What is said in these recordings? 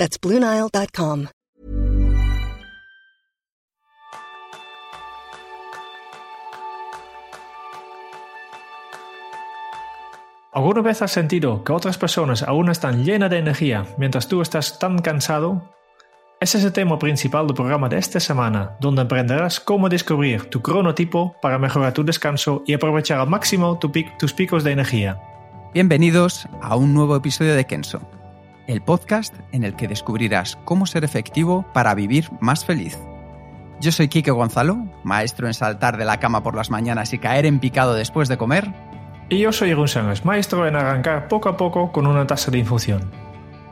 That's BlueNile.com. ¿Alguna vez has sentido que otras personas aún están llenas de energía mientras tú estás tan cansado? Ese es el tema principal del programa de esta semana, donde aprenderás cómo descubrir tu cronotipo para mejorar tu descanso y aprovechar al máximo tu pic- tus picos de energía. Bienvenidos a un nuevo episodio de Kenso, el podcast en el que descubrirás cómo ser efectivo para vivir más feliz. Yo soy Kike Gonzalo, maestro en saltar de la cama por las mañanas y caer en picado después de comer. Y yo soy Sánchez, maestro en arrancar poco a poco con una taza de infusión.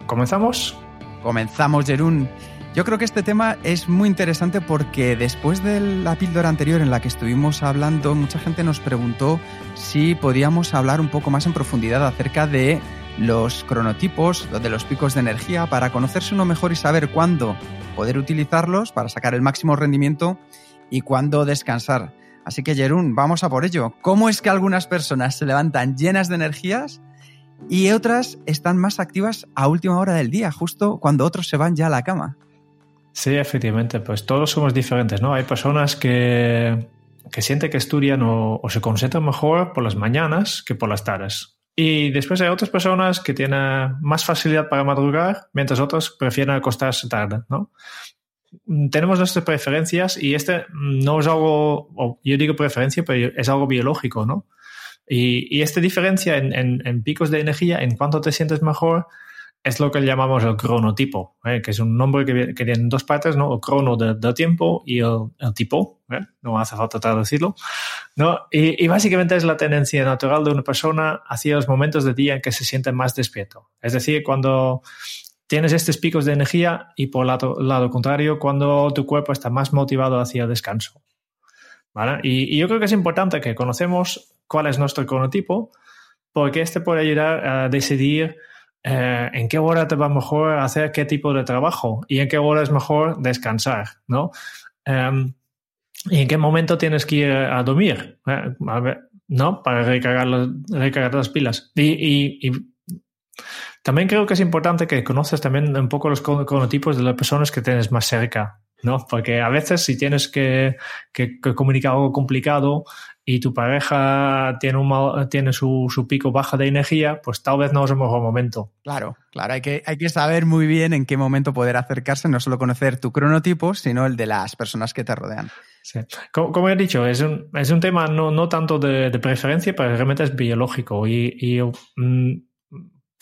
¿Comenzamos? Comenzamos, Jerún. Yo creo que este tema es muy interesante porque después de la píldora anterior en la que estuvimos hablando, mucha gente nos preguntó si podíamos hablar un poco más en profundidad acerca de los cronotipos, de los picos de energía, para conocerse uno mejor y saber cuándo poder utilizarlos para sacar el máximo rendimiento y cuándo descansar. Así que, Jerún, vamos a por ello. ¿Cómo es que algunas personas se levantan llenas de energías y otras están más activas a última hora del día, justo cuando otros se van ya a la cama? Sí, efectivamente, pues todos somos diferentes, ¿no? Hay personas que, que sienten que estudian o, o se concentran mejor por las mañanas que por las tardes. Y después hay otras personas que tienen más facilidad para madrugar, mientras otros prefieren acostarse tarde, ¿no? Tenemos nuestras preferencias y este no es algo, yo digo preferencia, pero es algo biológico, ¿no? Y, y esta diferencia en, en, en, picos de energía, en cuanto te sientes mejor, es lo que llamamos el cronotipo, ¿eh? que es un nombre que, que, tiene dos partes, ¿no? El crono del de tiempo y el, el tipo, ¿eh? no hace falta traducirlo, ¿no? Y, y, básicamente es la tendencia natural de una persona hacia los momentos del día en que se siente más despierto. Es decir, cuando tienes estos picos de energía y por el lado, lado contrario, cuando tu cuerpo está más motivado hacia el descanso. ¿Vale? Y, y yo creo que es importante que conocemos cuál es nuestro cronotipo, porque este puede ayudar a decidir eh, en qué hora te va mejor hacer qué tipo de trabajo y en qué hora es mejor descansar, ¿no? Um, y en qué momento tienes que ir a dormir, ¿eh? ¿no? Para recargar, recargar las pilas. Y, y, y, también creo que es importante que conoces también un poco los cronotipos de las personas que tienes más cerca, ¿no? Porque a veces si tienes que, que, que comunicar algo complicado y tu pareja tiene, un mal, tiene su, su, pico baja de energía, pues tal vez no es el mejor momento. Claro, claro, hay que, hay que saber muy bien en qué momento poder acercarse, no solo conocer tu cronotipo, sino el de las personas que te rodean. Sí. Como, como, he dicho, es un, es un tema no, no tanto de, de, preferencia, pero realmente es biológico y, y mm,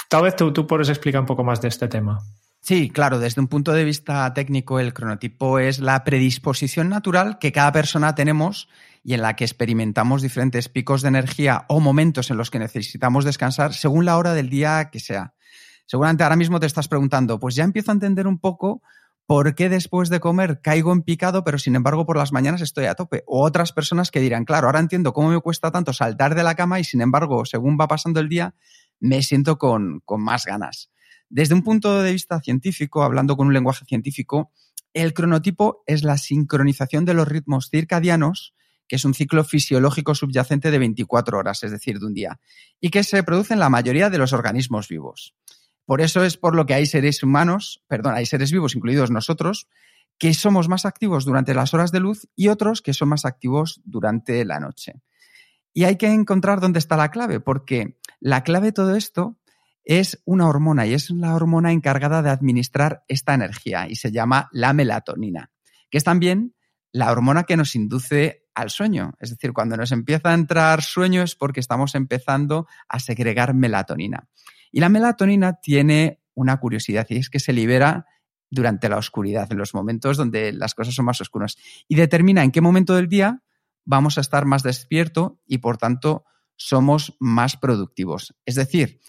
tal vez tú, tú puedes explicar un poco más de este tema. Sí, claro, desde un punto de vista técnico, el cronotipo es la predisposición natural que cada persona tenemos y en la que experimentamos diferentes picos de energía o momentos en los que necesitamos descansar según la hora del día que sea. Seguramente ahora mismo te estás preguntando, pues ya empiezo a entender un poco por qué después de comer caigo en picado, pero sin embargo por las mañanas estoy a tope. O otras personas que dirán, claro, ahora entiendo cómo me cuesta tanto saltar de la cama y sin embargo, según va pasando el día, me siento con, con más ganas. Desde un punto de vista científico, hablando con un lenguaje científico, el cronotipo es la sincronización de los ritmos circadianos, que es un ciclo fisiológico subyacente de 24 horas, es decir, de un día, y que se produce en la mayoría de los organismos vivos. Por eso es por lo que hay seres humanos, perdón, hay seres vivos, incluidos nosotros, que somos más activos durante las horas de luz y otros que son más activos durante la noche. Y hay que encontrar dónde está la clave, porque la clave de todo esto es una hormona y es la hormona encargada de administrar esta energía y se llama la melatonina, que es también la hormona que nos induce al sueño. Es decir, cuando nos empieza a entrar sueño es porque estamos empezando a segregar melatonina. Y la melatonina tiene una curiosidad y es que se libera durante la oscuridad, en los momentos donde las cosas son más oscuras. Y determina en qué momento del día vamos a estar más despierto y por tanto somos más productivos. Es decir,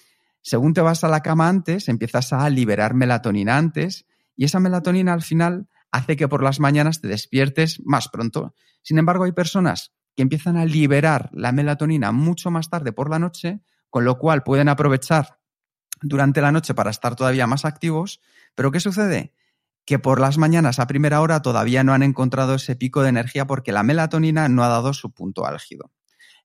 según te vas a la cama antes, empiezas a liberar melatonina antes y esa melatonina al final hace que por las mañanas te despiertes más pronto. Sin embargo, hay personas que empiezan a liberar la melatonina mucho más tarde por la noche, con lo cual pueden aprovechar durante la noche para estar todavía más activos. Pero ¿qué sucede? Que por las mañanas a primera hora todavía no han encontrado ese pico de energía porque la melatonina no ha dado su punto álgido.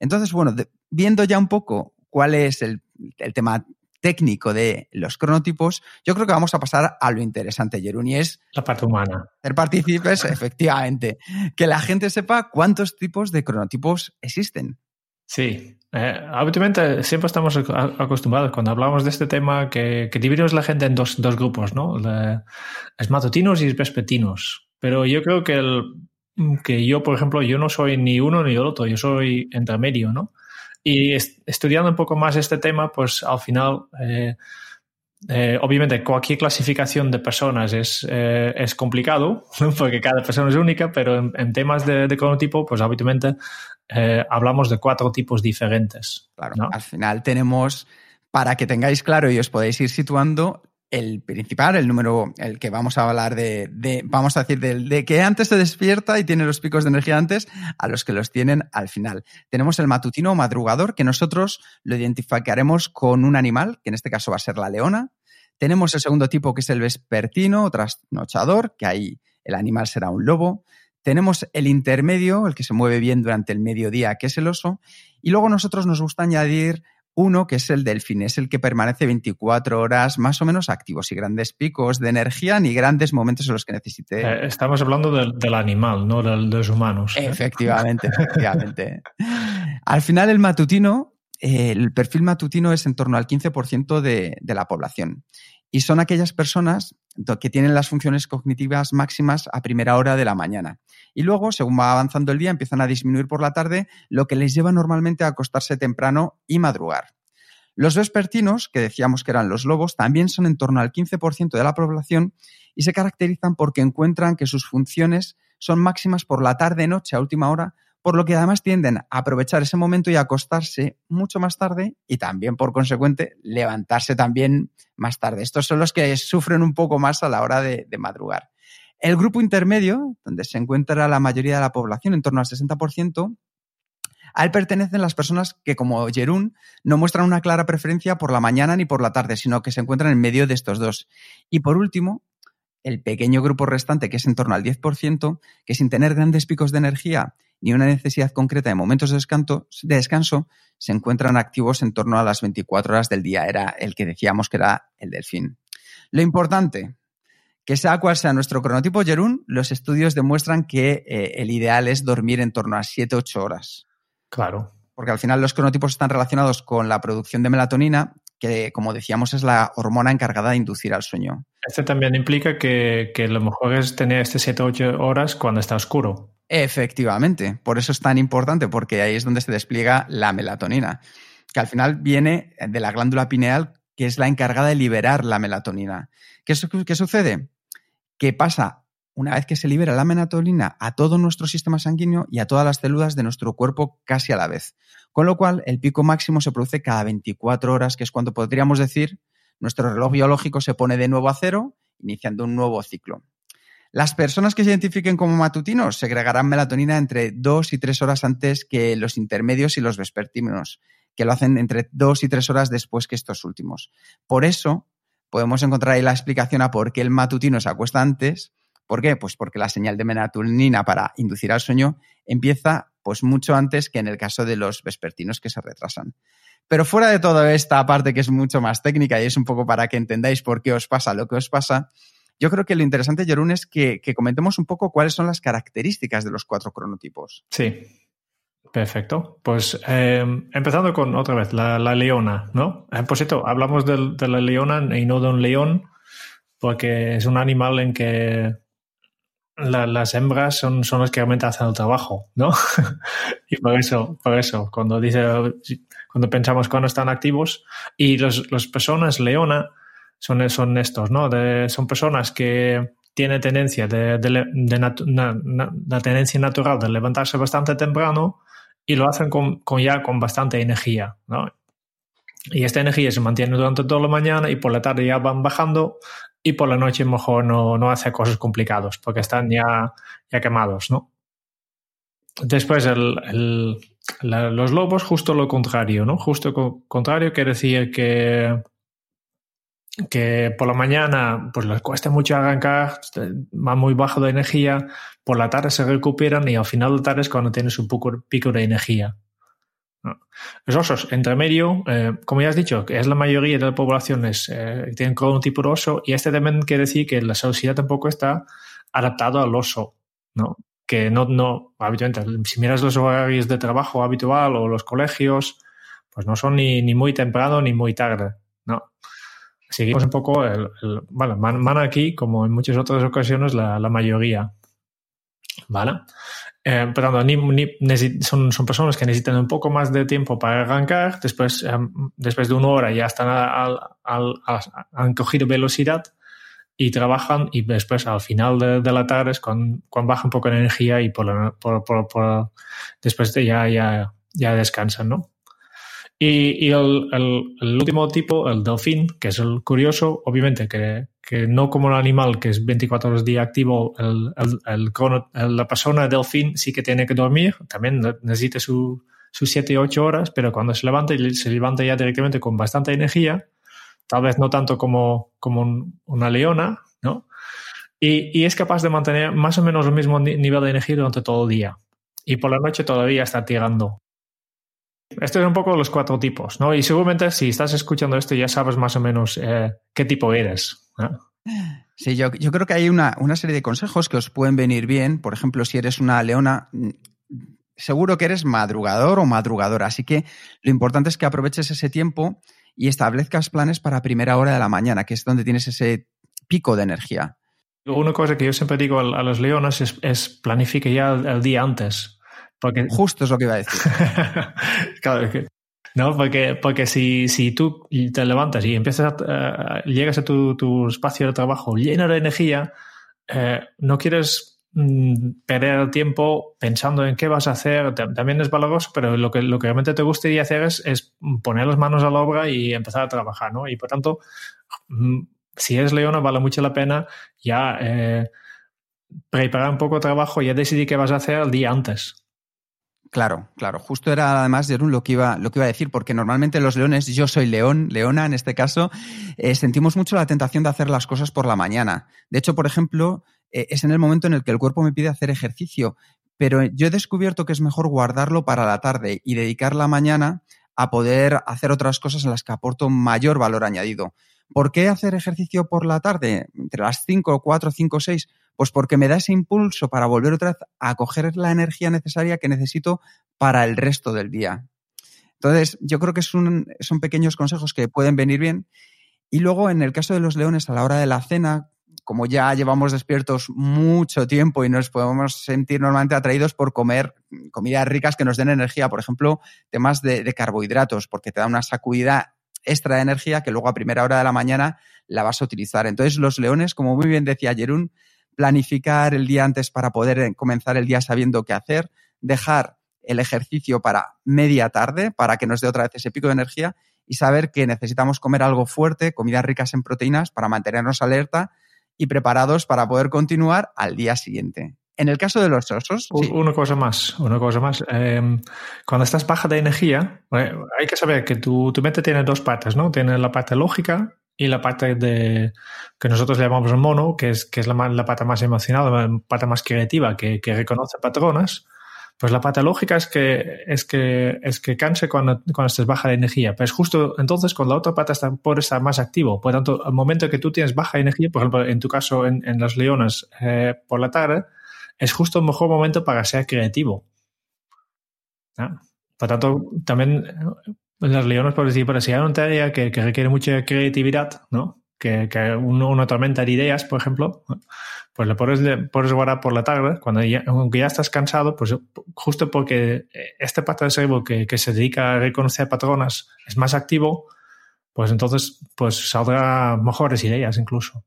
Entonces, bueno, viendo ya un poco cuál es el, el tema técnico de los cronotipos, yo creo que vamos a pasar a lo interesante, Jerún, y es... La parte humana. Ser partícipes, efectivamente. Que la gente sepa cuántos tipos de cronotipos existen. Sí, eh, siempre estamos acostumbrados cuando hablamos de este tema que, que dividimos la gente en dos, dos grupos, ¿no? es matutinos y es vespertinos. Pero yo creo que, el, que yo, por ejemplo, yo no soy ni uno ni el otro, yo soy entre medio, ¿no? Y estudiando un poco más este tema, pues al final, eh, eh, obviamente cualquier clasificación de personas es, eh, es complicado, porque cada persona es única, pero en, temas de, de cronotipo, pues habitualmente hablamos de cuatro tipos diferentes. Claro, al final tenemos, para que tengáis claro y os podéis ir situando, el principal, el número, el que vamos a hablar de, vamos a decir, de, de, que antes se despierta y tiene los picos de energía antes, a los que los tienen al final. Tenemos el matutino o madrugador, que nosotros lo identificaremos con un animal, que en este caso va a ser la leona. Tenemos el segundo tipo, que es el vespertino o trasnochador, que ahí el animal será un lobo. Tenemos el intermedio, el que se mueve bien durante el mediodía, que es el oso. Y luego nosotros nos gusta añadir uno, que es el delfín, es el que permanece 24 horas más o menos activo, sin grandes picos de energía ni grandes momentos en los que necesite. Eh, estamos hablando del, animal, no de los humanos. ¿eh? Efectivamente, efectivamente. Al final, el matutino, eh, el perfil matutino es en torno al 15% de, de la población. Y son aquellas personas que tienen las funciones cognitivas máximas a primera hora de la mañana. Y luego, según va avanzando el día, empiezan a disminuir por la tarde, lo que les lleva normalmente a acostarse temprano y madrugar. Los vespertinos, que decíamos que eran los lobos, también son en torno al 15% de la población y se caracterizan porque encuentran que sus funciones son máximas por la tarde-noche a última hora por lo que además tienden a aprovechar ese momento y acostarse mucho más tarde y también, por consecuente, levantarse también más tarde. Estos son los que sufren un poco más a la hora de, madrugar. El grupo intermedio, donde se encuentra la mayoría de la población, en torno al 60%, a él pertenecen las personas que, como Jerún, no muestran una clara preferencia por la mañana ni por la tarde, sino que se encuentran en medio de estos dos. Y por último, el pequeño grupo restante, que es en torno al 10%, que sin tener grandes picos de energía ni una necesidad concreta de momentos de descanso, de descanso, se encuentran activos en torno a las 24 horas del día. Era el que decíamos que era el delfín. Lo importante, que sea cual sea nuestro cronotipo Jerún, los estudios demuestran que eh, el ideal es dormir en torno a 7-8 horas. Claro. Porque al final los cronotipos están relacionados con la producción de melatonina, que como decíamos es la hormona encargada de inducir al sueño. Este también implica que, que lo mejor es tener este 7-8 horas cuando está oscuro. Efectivamente, por eso es tan importante, porque ahí es donde se despliega la melatonina, que al final viene de la glándula pineal, que es la encargada de liberar la melatonina. ¿Qué, qué sucede? Que pasa, una vez que se libera la melatonina, a todo nuestro sistema sanguíneo y a todas las células de nuestro cuerpo casi a la vez. Con lo cual, el pico máximo se produce cada 24 horas, que es cuando podríamos decir nuestro reloj biológico se pone de nuevo a cero, iniciando un nuevo ciclo. Las personas que se identifiquen como matutinos segregarán melatonina entre dos y tres horas antes que los intermedios y los vespertinos, que lo hacen entre dos y tres horas después que estos últimos. Por eso podemos encontrar ahí la explicación a por qué el matutino se acuesta antes. ¿Por qué? Pues porque la señal de melatonina para inducir al sueño empieza pues mucho antes que en el caso de los vespertinos que se retrasan. Pero fuera de toda esta parte que es mucho más técnica y es un poco para que entendáis por qué os pasa lo que os pasa, yo creo que lo interesante, Jerún, es que, comentemos un poco cuáles son las características de los cuatro cronotipos. Sí, Perfecto. Pues eh, empezando con otra vez, la, leona, ¿no? Eh, por cierto, hablamos de, la leona y no de un león, porque es un animal en que las hembras son, son las que realmente hacen el trabajo, ¿no? y por eso, por eso, cuando dice, cuando pensamos cuando están activos, y las personas leona son, son estos, ¿no? son personas que tienen tendencia de, la tendencia natural de levantarse bastante temprano y lo hacen con, ya con bastante energía, ¿no? Y esta energía se mantiene durante toda la mañana y por la tarde ya van bajando y por la noche mejor no, no hace cosas complicadas porque están ya, ya quemados, ¿no? Después, el, los lobos, justo lo contrario, ¿no? Justo contrario quiere decir que, que por la mañana pues les cuesta mucho arrancar, va muy bajo de energía, por la tarde se recuperan y al final de la tarde es cuando tienes un poco, pico de energía. Los osos, entre medio, eh, como ya has dicho, que es la mayoría de la población es, eh, tienen tipo de oso y este también quiere decir que la sociedad tampoco está adaptado al oso, ¿no? Que no, no, habitualmente, si miras los horarios de trabajo habitual o los colegios, pues no son ni, ni muy temprano ni muy tarde, ¿no? Seguimos un poco, el, bueno, van, aquí, como en muchas otras ocasiones, la, la mayoría, ¿vale? Eh, pero ni, son, son, personas que necesitan un poco más de tiempo para arrancar, después, eh, después de una hora ya están al, al, han cogido velocidad y trabajan y después al final de, la tarde es cuando, baja un poco de energía y por, por, por, después de ya, ya, ya descansan, ¿no? Y, y el, el, último tipo, el delfín, que es el curioso, obviamente que, no como el animal que es 24 horas día activo, la persona delfín sí que tiene que dormir, también necesita sus 7 o 8 horas, pero cuando se levanta, se levanta ya directamente con bastante energía, tal vez no tanto como, como una leona, ¿no? Y, es capaz de mantener más o menos el mismo nivel de energía durante todo el día. Y por la noche todavía está tirando. Estos son un poco los cuatro tipos, ¿no? Y seguramente si estás escuchando esto ya sabes más o menos eh, qué tipo eres. Sí, yo, yo, creo que hay una, una, serie de consejos que os pueden venir bien. Por ejemplo, si eres una leona, mm, seguro que eres madrugador o madrugadora. Así que lo importante es que aproveches ese tiempo y establezcas planes para primera hora de la mañana, que es donde tienes ese pico de energía. Una cosa que yo siempre digo a, los leones es, es planifique ya el día antes. Porque... Justo es lo que iba a decir. claro, que, no, porque, porque si, si tú te levantas y empiezas a, llegas a tu, tu, espacio de trabajo lleno de energía, eh, no quieres mm, perder el tiempo pensando en qué vas a hacer. También es valoroso, pero lo que, lo que realmente te gustaría hacer es, es poner las manos a la obra y empezar a trabajar, ¿no? Y por tanto, mm, si eres leona, vale mucho la pena ya eh, preparar un poco de trabajo ya decidir qué vas a hacer el día antes. Claro, claro. Justo era además, Jerún, lo que iba, lo que iba a decir, porque normalmente los leones, yo soy león, leona en este caso, eh, sentimos mucho la tentación de hacer las cosas por la mañana. De hecho, por ejemplo, eh, es en el momento en el que el cuerpo me pide hacer ejercicio, pero yo he descubierto que es mejor guardarlo para la tarde y dedicar la mañana a poder hacer otras cosas en las que aporto mayor valor añadido. ¿Por qué hacer ejercicio por la tarde? Entre las 5, 4, 5, 6 pues porque me da ese impulso para volver otra vez a coger la energía necesaria que necesito para el resto del día. Entonces, yo creo que son pequeños consejos que pueden venir bien. Y luego, en el caso de los leones, a la hora de la cena, como ya llevamos despiertos mucho tiempo y nos podemos sentir normalmente atraídos por comer comidas ricas que nos den energía, por ejemplo, temas de, de carbohidratos, porque te da una sacudida extra de energía que luego a primera hora de la mañana la vas a utilizar. Entonces, los leones, como muy bien decía Jerún, planificar el día antes para poder eh, comenzar el día sabiendo qué hacer, dejar el ejercicio para media tarde para que nos dé otra vez ese pico de energía y saber que necesitamos comer algo fuerte, comidas ricas en proteínas para mantenernos alerta y preparados para poder continuar al día siguiente. En el caso de los osos. Una cosa más, una cosa más. Em, cuando estás baja de energía, eh, hay que saber que tu, tu mente tiene dos partes, ¿no? Tiene la parte lógica y la parte de que nosotros llamamos el mono, que es, que es la, la parte más emocional, la parte más creativa, que, que, reconoce patrones, pues la parte lógica es que, es que, es que canse cuando, cuando estés baja de energía. Pero es justo entonces cuando la otra parte está, por estar más activo. Por tanto, al momento que tú tienes baja energía, por ejemplo, en tu caso en, en las leonas eh, por la tarde, es justo el mejor momento para ser creativo. Por tanto, también leones, decir, pero si hay una tarea que, requiere mucha creatividad, ¿no? Que, que una tormenta de ideas, por ejemplo, pues le pones, pones guardar por la tarde, cuando ya, aunque ya estás cansado, pues justo porque este parte del cerebro que, que se dedica a reconocer patronas es más activo, pues entonces pues saldrá mejores ideas incluso.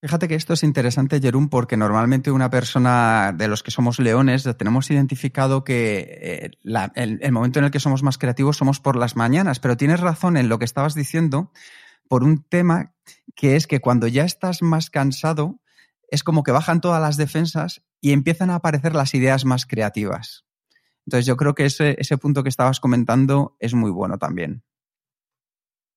Fíjate que esto es interesante, Jerún, porque normalmente una persona de los que somos leones tenemos identificado que eh, el, momento en el que somos más creativos somos por las mañanas, pero tienes razón en lo que estabas diciendo, por un tema que es que cuando ya estás más cansado, es como que bajan todas las defensas y empiezan a aparecer las ideas más creativas. Entonces yo creo que ese, ese punto que estabas comentando es muy bueno también.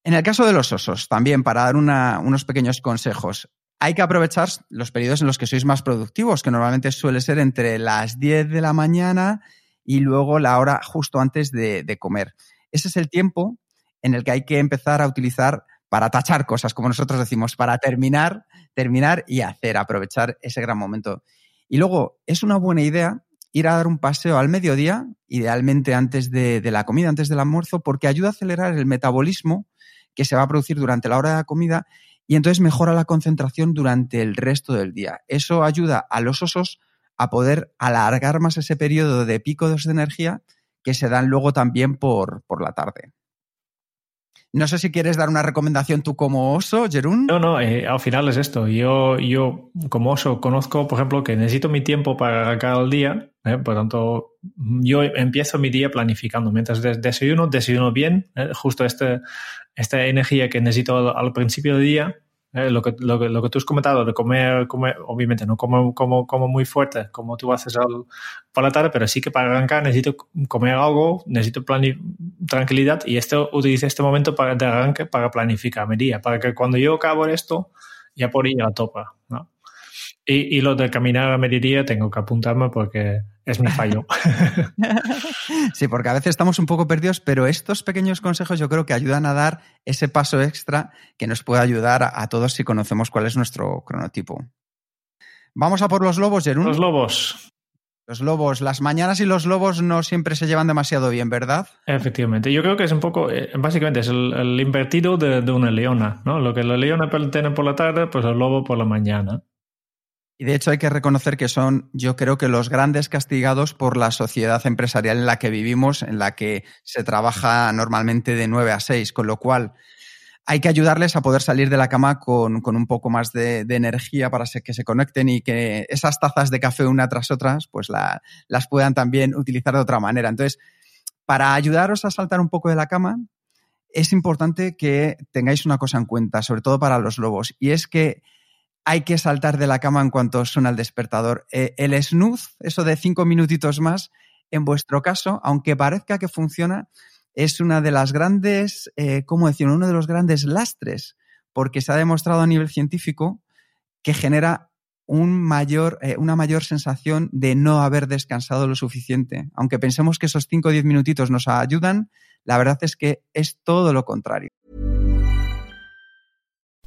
En el caso de los osos, también para dar unos pequeños consejos, hay que aprovechar los periodos en los que sois más productivos, que normalmente suele ser entre las 10 de la mañana y luego la hora justo antes de, de comer. Ese es el tiempo en el que hay que empezar a utilizar para tachar cosas, como nosotros decimos, para terminar, terminar y hacer, aprovechar ese gran momento. Y luego, es una buena idea ir a dar un paseo al mediodía, idealmente antes de, la comida, antes del almuerzo, porque ayuda a acelerar el metabolismo que se va a producir durante la hora de la comida y entonces mejora la concentración durante el resto del día. Eso ayuda a los osos a poder alargar más ese periodo de picos de energía que se dan luego también por, por la tarde. No sé si quieres dar una recomendación tú como oso, Jerún. No, no, eh, al final es esto. Yo, yo como oso conozco, por ejemplo, que necesito mi tiempo para arrancar el día. Eh, por tanto, yo empiezo mi día planificando. Mientras desayuno, desayuno bien. Eh, justo este, esta energía que necesito al principio del día, eh, lo, que, lo, lo, que, tú has comentado de comer, comer obviamente no como, como, como muy fuerte como tú haces al, por la tarde, pero sí que para arrancar necesito comer algo, necesito tranquilidad y esto utilizo este momento para, de arranque para planificar mi día, para que cuando yo acabo esto ya por ir a topa. ¿no? Y, y, lo de caminar a mediodía tengo que apuntarme porque es mi fallo. sí, porque a veces estamos un poco perdidos, pero estos pequeños consejos yo creo que ayudan a dar ese paso extra que nos puede ayudar a, todos si conocemos cuál es nuestro cronotipo. Vamos a por los lobos, Jerún. Los lobos. Los lobos, las mañanas y los lobos no siempre se llevan demasiado bien, ¿verdad? Efectivamente, yo creo que es un poco, eh, básicamente es el, invertido de, de, una leona, ¿no? Lo que la leona tiene por la tarde, pues el lobo por la mañana. Y de hecho hay que reconocer que son, yo creo que los grandes castigados por la sociedad empresarial en la que vivimos, en la que se trabaja normalmente de 9 a 6, con lo cual hay que ayudarles a poder salir de la cama con, un poco más de, energía para que se conecten y que esas tazas de café una tras otras, pues las puedan también utilizar de otra manera. Entonces, para ayudaros a saltar un poco de la cama, es importante que tengáis una cosa en cuenta, sobre todo para los lobos, y es que hay que saltar de la cama en cuanto suena el despertador. Eh, el snooze, eso de cinco minutitos más, en vuestro caso, aunque parezca que funciona, es una de las grandes, eh, ¿cómo? Uno de los grandes lastres, porque se ha demostrado a nivel científico que genera un mayor, eh, una mayor sensación de no haber descansado lo suficiente. Aunque pensemos que esos 5 o 10 minutitos nos ayudan, la verdad es que es todo lo contrario.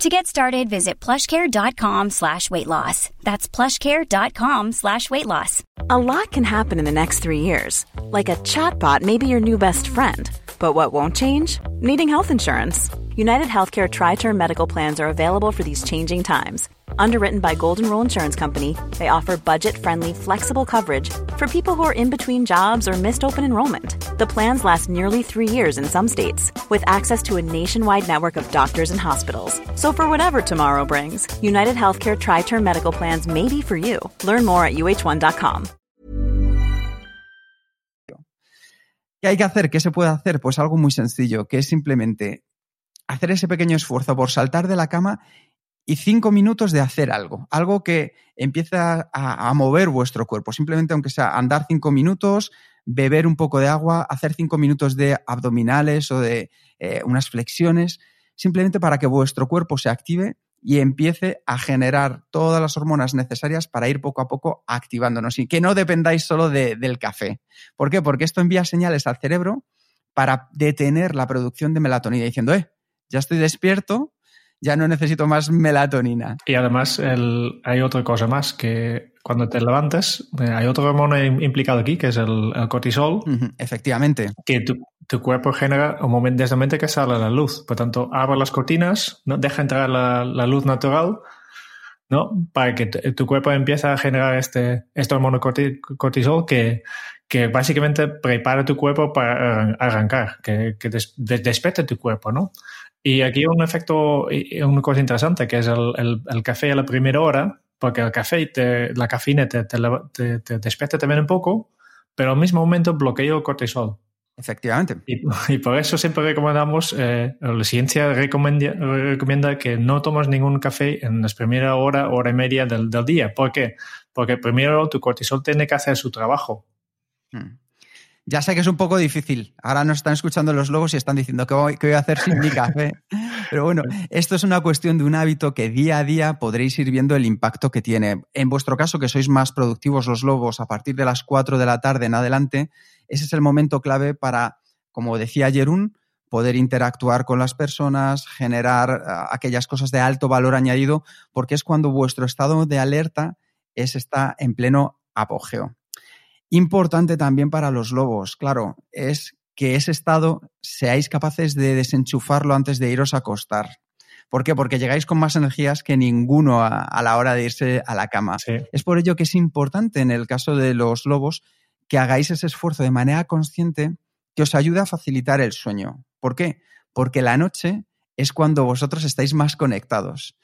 To get started, visit plushcare.com slash weight loss. That's plushcare.com slash weight loss. A lot can happen in the next three years. Like a chatbot may be your new best friend. But what won't change? Needing health insurance. United Healthcare Tri Term Medical Plans are available for these changing times Underwritten by Golden Rule Insurance Company, they offer budget-friendly, flexible coverage for people who are in between jobs or missed open enrollment. The plans last nearly three years in some states, with access to a nationwide network of doctors and hospitals. So for whatever tomorrow brings, United Healthcare Tri-Term Medical Plans may be for you. Learn more at uh1.com. ¿Qué hay que hacer? ¿Qué se puede hacer? Pues algo muy sencillo, que es simplemente hacer ese pequeño esfuerzo por saltar de la cama y cinco minutos de hacer algo, algo que empieza a, mover vuestro cuerpo, simplemente aunque sea andar cinco minutos, beber un poco de agua, hacer cinco minutos de abdominales o de eh, unas flexiones, simplemente para que vuestro cuerpo se active y empiece a generar todas las hormonas necesarias para ir poco a poco activándonos y que no dependáis solo del café. ¿Por qué? Porque esto envía señales al cerebro para detener la producción de melatonina diciendo, eh, ya estoy despierto, ya no necesito más melatonina. Y además el, hay otra cosa más, que cuando te levantes, eh, hay otro hormona implicado aquí, que es el, cortisol. efectivamente. Que tu, tu, cuerpo genera un momento, desde momento que sale la luz. Por tanto, abre las cortinas, ¿no? deja entrar la, la luz natural ¿no? Para que tu cuerpo empiece a generar este, este hormono cortisol que, que básicamente prepara tu cuerpo para arrancar, que, que despierte tu cuerpo, ¿no? Y aquí un efecto, una cosa interesante, que es el, el, café a la primera hora, porque el café, te, la cafeína te, te, te, despierta también un poco, pero al mismo momento bloquea el cortisol. Efectivamente. Y, por eso siempre recomendamos, eh, la ciencia recomienda, recomienda, que no tomes ningún café en las primeras hora, hora y media del, del, día. ¿Por qué? Porque primero tu cortisol tiene que hacer su trabajo. Hmm. Ya sé que es un poco difícil. Ahora nos están escuchando los lobos y están diciendo que voy, voy a hacer sin mi café. Pero bueno, esto es una cuestión de un hábito que día a día podréis ir viendo el impacto que tiene. En vuestro caso, que sois más productivos los lobos a partir de las 4 de la tarde en adelante, ese es el momento clave para, como decía Jerún, poder interactuar con las personas, generar ah, aquellas cosas de alto valor añadido, porque es cuando vuestro estado de alerta es, está en pleno apogeo. Importante también para los lobos, claro, es que ese estado seáis capaces de desenchufarlo antes de iros a acostar. ¿Por qué? Porque llegáis con más energías que ninguno a, la hora de irse a la cama. Es por ello que es importante en el caso de los lobos que hagáis ese esfuerzo de manera consciente que os ayude a facilitar el sueño. ¿Por qué? Porque la noche es cuando vosotros estáis más conectados.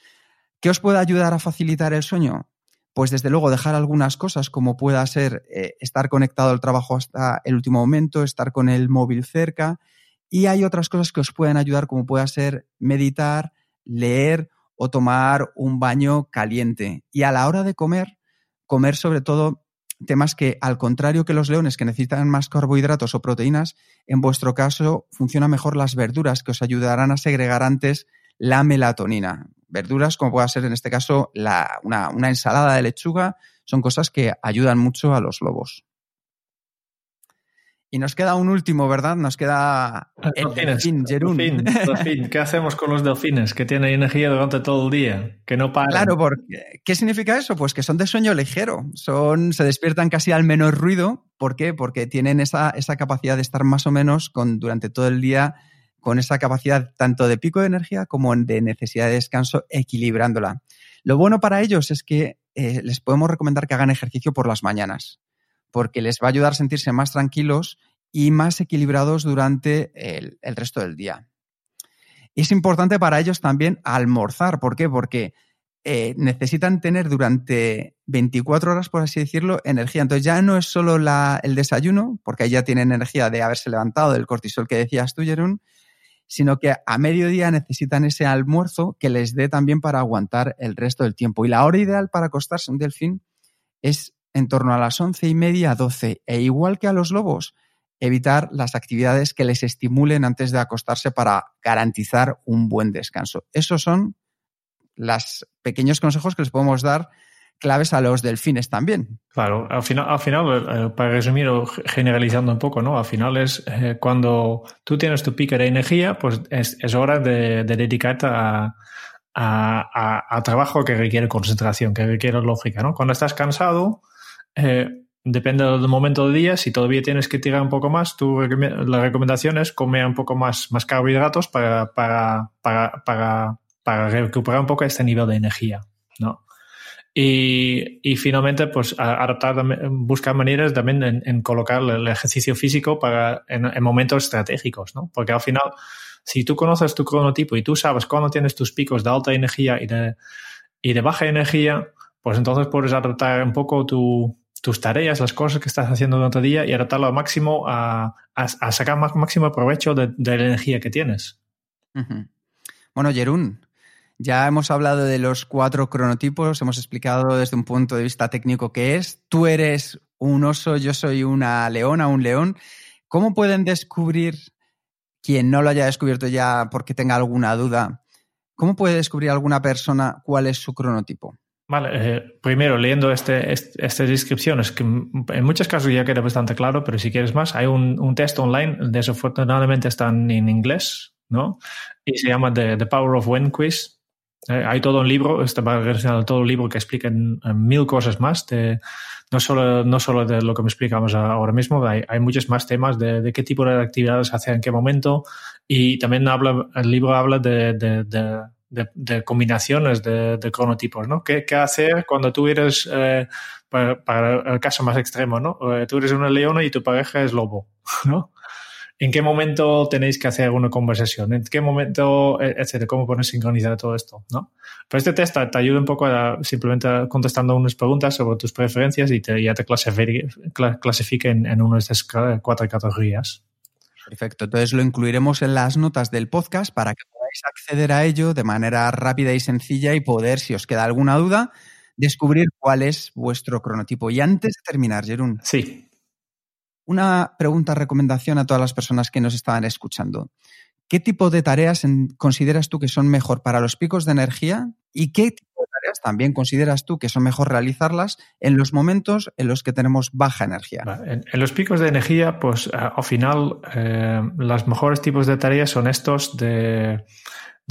¿Qué os puede ayudar a facilitar el sueño? Pues desde luego dejar algunas cosas como pueda ser eh, estar conectado al trabajo hasta el último momento, estar con el móvil cerca y hay otras cosas que os pueden ayudar como pueda ser meditar, leer o tomar un baño caliente. Y a la hora de comer, comer sobre todo temas que, al contrario que los leones que necesitan más carbohidratos o proteínas, en vuestro caso funcionan mejor las verduras que os ayudarán a segregar antes la melatonina. Verduras, como pueda ser en este caso una, una ensalada de lechuga, son cosas que ayudan mucho a los lobos. Y nos queda un último, ¿verdad? Nos queda el delfín, Jerún. ¿Qué hacemos con los delfines que tienen energía durante todo el día? Que no paran. Claro, porque ¿qué significa eso? Pues que son de sueño ligero. Son, se despiertan casi al menor ruido. ¿Por qué? Porque tienen esa, esa capacidad de estar más o menos con, durante todo el día con esa capacidad tanto de pico de energía como de necesidad de descanso, equilibrándola. Lo bueno para ellos es que eh, les podemos recomendar que hagan ejercicio por las mañanas porque les va a ayudar a sentirse más tranquilos y más equilibrados durante el, resto del día. Es importante para ellos también almorzar. ¿Por qué? Porque eh, necesitan tener durante 24 horas, por así decirlo, energía. Entonces ya no es solo el desayuno, porque ahí ya tienen energía de haberse levantado del cortisol que decías tú, Jerún, sino que a mediodía necesitan ese almuerzo que les dé también para aguantar el resto del tiempo. Y la hora ideal para acostarse un delfín es en torno a las once y media a doce. E igual que a los lobos, evitar las actividades que les estimulen antes de acostarse para garantizar un buen descanso. Esos son los pequeños consejos que les podemos dar claves a los delfines también. Claro, al final, al final eh, para resumir o generalizando un poco, ¿no? Al final es eh, cuando tú tienes tu pico de energía, pues es, hora de, dedicarte a, a, trabajo que requiere concentración, que requiere lógica, ¿no? Cuando estás cansado, eh, depende del momento del día, si todavía tienes que tirar un poco más, tu, la recomendación es comer un poco más, más carbohidratos para, para, para, para, para recuperar un poco este nivel de energía, ¿no? Y, y, finalmente, pues adaptar, buscar maneras también en, colocar el ejercicio físico para, en, momentos estratégicos, ¿no? Porque al final, si tú conoces tu cronotipo y tú sabes cuándo tienes tus picos de alta energía y de, y de baja energía, pues entonces puedes adaptar un poco tu, tus tareas, las cosas que estás haciendo durante el día y adaptarlo al máximo a, a, sacar máximo provecho de, la energía que tienes. Bueno, Jerún, ya hemos hablado de los cuatro cronotipos, hemos explicado desde un punto de vista técnico qué es. Tú eres un oso, yo soy una leona, un león. ¿Cómo pueden descubrir, quien no lo haya descubierto ya porque tenga alguna duda, cómo puede descubrir alguna persona cuál es su cronotipo? Vale, eh, primero leyendo este, estas descripciones, que en muchos casos ya queda bastante claro, pero si quieres más, hay un, un test online, desafortunadamente están en inglés, ¿no? Y se llama The, The Power of When Quiz. Eh, hay todo un libro, está todo un libro que explica mil cosas más, de, no, solo, no solo de lo que me explicamos ahora mismo, hay, hay muchos más temas de, de, qué tipo de actividades hace en qué momento y también habla, el libro habla de, de de, combinaciones de, cronotipos, ¿no? ¿Qué, ¿Qué, hacer cuando tú eres, eh, para, el caso más extremo, ¿no? Eh, tú eres una leona y tu pareja es lobo, ¿no? ¿En qué momento tenéis que hacer una conversación? ¿En qué momento, e, etcétera? ¿Cómo pones sincronizar todo esto? ¿no? Pero este test te ayuda un poco a simplemente contestando unas preguntas sobre tus preferencias y te, ya te clasifica, en, en una de estas cuatro categorías. Perfecto. Entonces lo incluiremos en las notas del podcast para que podáis acceder a ello de manera rápida y sencilla y poder, si os queda alguna duda, descubrir cuál es vuestro cronotipo. Y antes de terminar, Jerún. Sí. Una pregunta, recomendación a todas las personas que nos estaban escuchando. ¿Qué tipo de tareas consideras tú que son mejor para los picos de energía y qué tipo de tareas también consideras tú que son mejor realizarlas en los momentos en los que tenemos baja energía? En, los picos de energía, pues al final, eh, los mejores tipos de tareas son estos de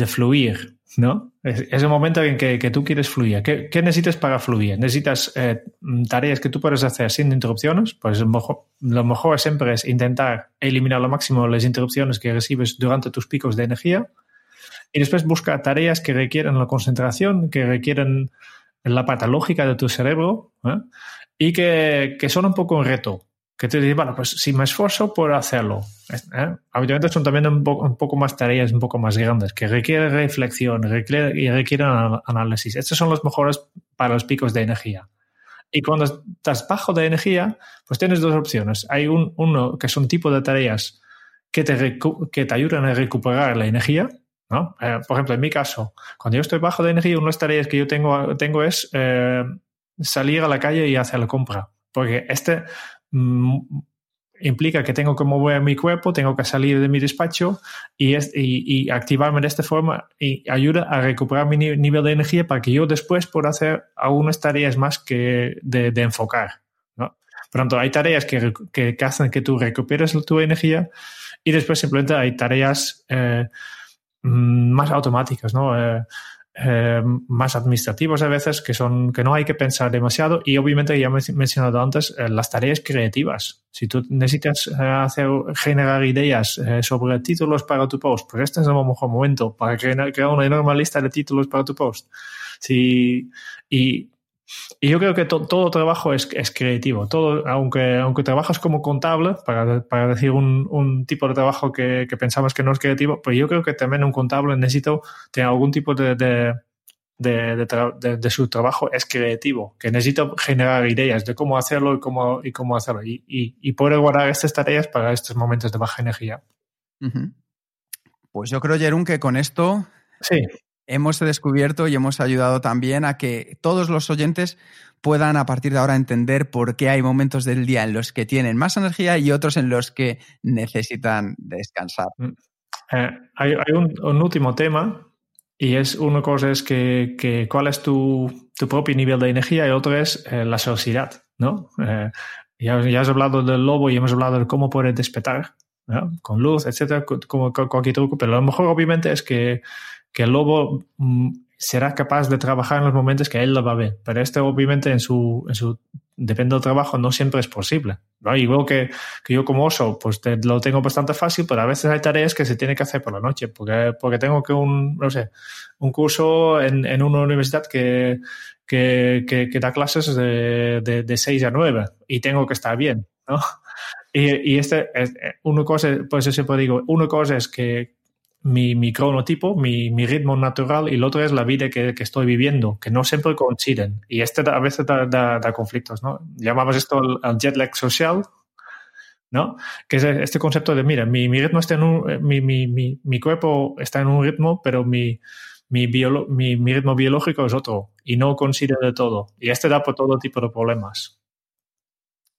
fluir, ¿no? Es, el momento en que, tú quieres fluir. ¿Qué, necesitas para fluir? ¿Necesitas eh, tareas que tú puedes hacer sin interrupciones? Pues lo mejor, siempre es intentar eliminar lo máximo las interrupciones que recibes durante tus picos de energía. Y después busca tareas que requieren la concentración, que requieren la parte lógica de tu cerebro ¿eh? y que, que son un poco un reto que te dices, bueno, pues si me esfuerzo por hacerlo. ¿eh? Habitualmente son también un, poco más tareas un poco más grandes, que requieren reflexión requiere, y requieren análisis. Estos son los mejores para los picos de energía. Y cuando estás bajo de energía, pues tienes dos opciones. Hay un, uno que son tipo de tareas que te, que te ayudan a recuperar la energía. ¿no? Eh, por ejemplo, en mi caso, cuando yo estoy bajo de energía, una de las tareas que yo tengo, tengo es eh, salir a la calle y hacer la compra. Porque este implica que tengo que mover mi cuerpo, tengo que salir de mi despacho y, y, activarme de esta forma y ayuda a recuperar mi nivel de energía para que yo después pueda hacer algunas tareas más que de, enfocar. ¿no? Por tanto, hay tareas que, que, hacen que tú recuperes tu energía y después simplemente hay tareas eh, mm, más automáticas, ¿no? Eh, eh, más administrativos a veces que son que no hay que pensar demasiado y obviamente ya he mencionado antes eh, las tareas creativas. Si tú necesitas eh, hacer generar ideas sobre títulos para tu post pues este es el mejor momento para crear, crear una enorme lista de títulos para tu post. Si, y y yo creo que todo trabajo es, es, creativo. Todo, aunque, aunque trabajas como contable, para, para decir un, un, tipo de trabajo que, que, pensamos que no es creativo, pues yo creo que también un contable necesita tener algún tipo de, de, de, de su trabajo es creativo, que necesita generar ideas de cómo hacerlo y cómo, y cómo hacerlo. Y, y, y poder guardar estas tareas para estos momentos de baja energía. Pues yo creo, Jerón, que con esto sí hemos descubierto y hemos ayudado también a que todos los oyentes puedan a partir de ahora entender por qué hay momentos del día en los que tienen más energía y otros en los que necesitan descansar. Mm. Eh, hay, un, último tema y es una cosa es que, cuál es tu, propio nivel de energía y otro es eh, la sociedad, ¿no? Eh, ya, has hablado del lobo y hemos hablado de cómo puede despertar, con luz, etcétera, como cualquier truco, pero lo mejor obviamente es que que el lobo mm, será capaz de trabajar en los momentos que él lo va a ver. Pero este obviamente en su, en su depende del trabajo no siempre es posible. ¿no? Igual que, que yo como oso, pues lo tengo bastante fácil, pero a veces hay tareas que se tienen que hacer por la noche, porque, porque tengo que un, no sé, un curso en, en una universidad que, que, que, da clases de, de, de 6 a 9 y tengo que estar bien, ¿no? Y, y este, es, una cosa, pues yo siempre digo, una cosa es que, mi, mi cronotipo, mi, ritmo natural y el otro es la vida que, estoy viviendo, que no siempre coinciden. Y este a veces da, conflictos, ¿no? Llamamos esto el, jet lag social, ¿no? Que es este concepto de, mira, mi, ritmo está en un, mi, mi, mi, cuerpo está en un ritmo, pero mi, mi, mi, ritmo biológico es otro y no coincide de todo. Y este da por todo tipo de problemas.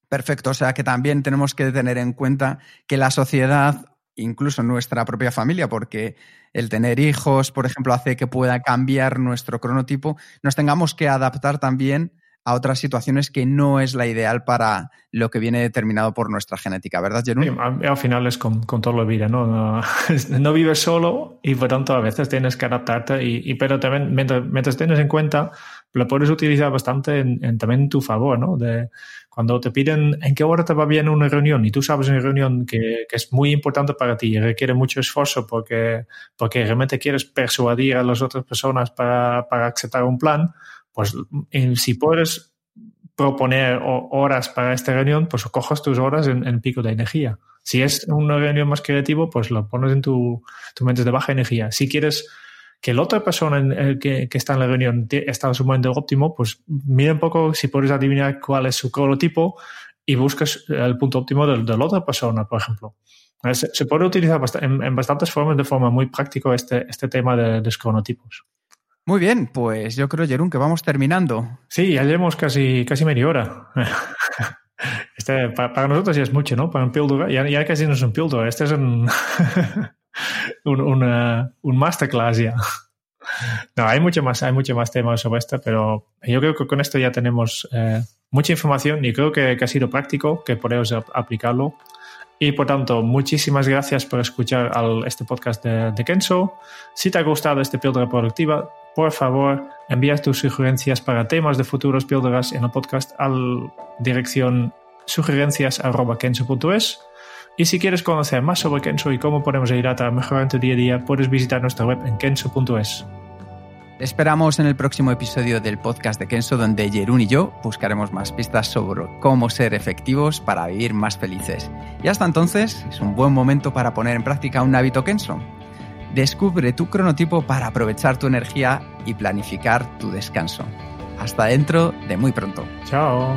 Perfecto, o sea que también tenemos que tener en cuenta que la sociedad incluso nuestra propia familia, porque el tener hijos, por ejemplo, hace que pueda cambiar nuestro cronotipo, nos tengamos que adaptar también a otras situaciones que no es la ideal para lo que viene determinado por nuestra genética, ¿verdad, Jerón? al final es con, con toda la vida, ¿no? ¿no? vives solo y por tanto a veces tienes que adaptarte, y, pero también mientras, tienes en cuenta lo puedes utilizar bastante en, también en tu favor, ¿no? De cuando te piden en qué hora te va bien una reunión y tú sabes una reunión que, que es muy importante para ti y requiere mucho esfuerzo porque, porque realmente quieres persuadir a las otras personas para, para aceptar un plan, pues si puedes proponer horas para esta reunión, pues cojas tus horas en, pico de energía. Si es una reunión más creativo, pues lo pones en tu, tu mente de baja energía. Si quieres que la otra persona que, que, está en la reunión está en su momento óptimo, pues mira un poco si puedes adivinar cuál es su cronotipo y buscas el punto óptimo de, la otra persona, por ejemplo. Se, puede utilizar en, bastantes formas de forma muy práctica este, este tema de los cronotipos. Muy bien, pues yo creo, Jerún, que vamos terminando. Sí, ya llevamos casi, casi media hora. Este, para, nosotros ya es mucho, ¿no? Para un píldora, ya, ya casi no es un píldora, este es un, un, un masterclass ya. No, hay mucho más, hay mucho más temas sobre esto, pero yo creo que con esto ya tenemos eh, mucha información y creo que, ha sido práctico, que podemos aplicarlo. Y por tanto, muchísimas gracias por escuchar este podcast de, de, Kenzo. Si te ha gustado este píldora productiva, por favor, envía tus sugerencias para temas de futuros píldoras en el podcast a la dirección sugerencias.kenso.es. Y si quieres conocer más sobre Kenso y cómo podemos ayudar a mejorar en tu día a día, puedes visitar nuestra web en kenso.es. esperamos en el próximo episodio del podcast de Kenso, donde Jerún y yo buscaremos más pistas sobre cómo ser efectivos para vivir más felices. Y hasta entonces, es un buen momento para poner en práctica un hábito Kenso. Descubre tu cronotipo para aprovechar tu energía y planificar tu descanso. Hasta dentro de muy pronto. Chao.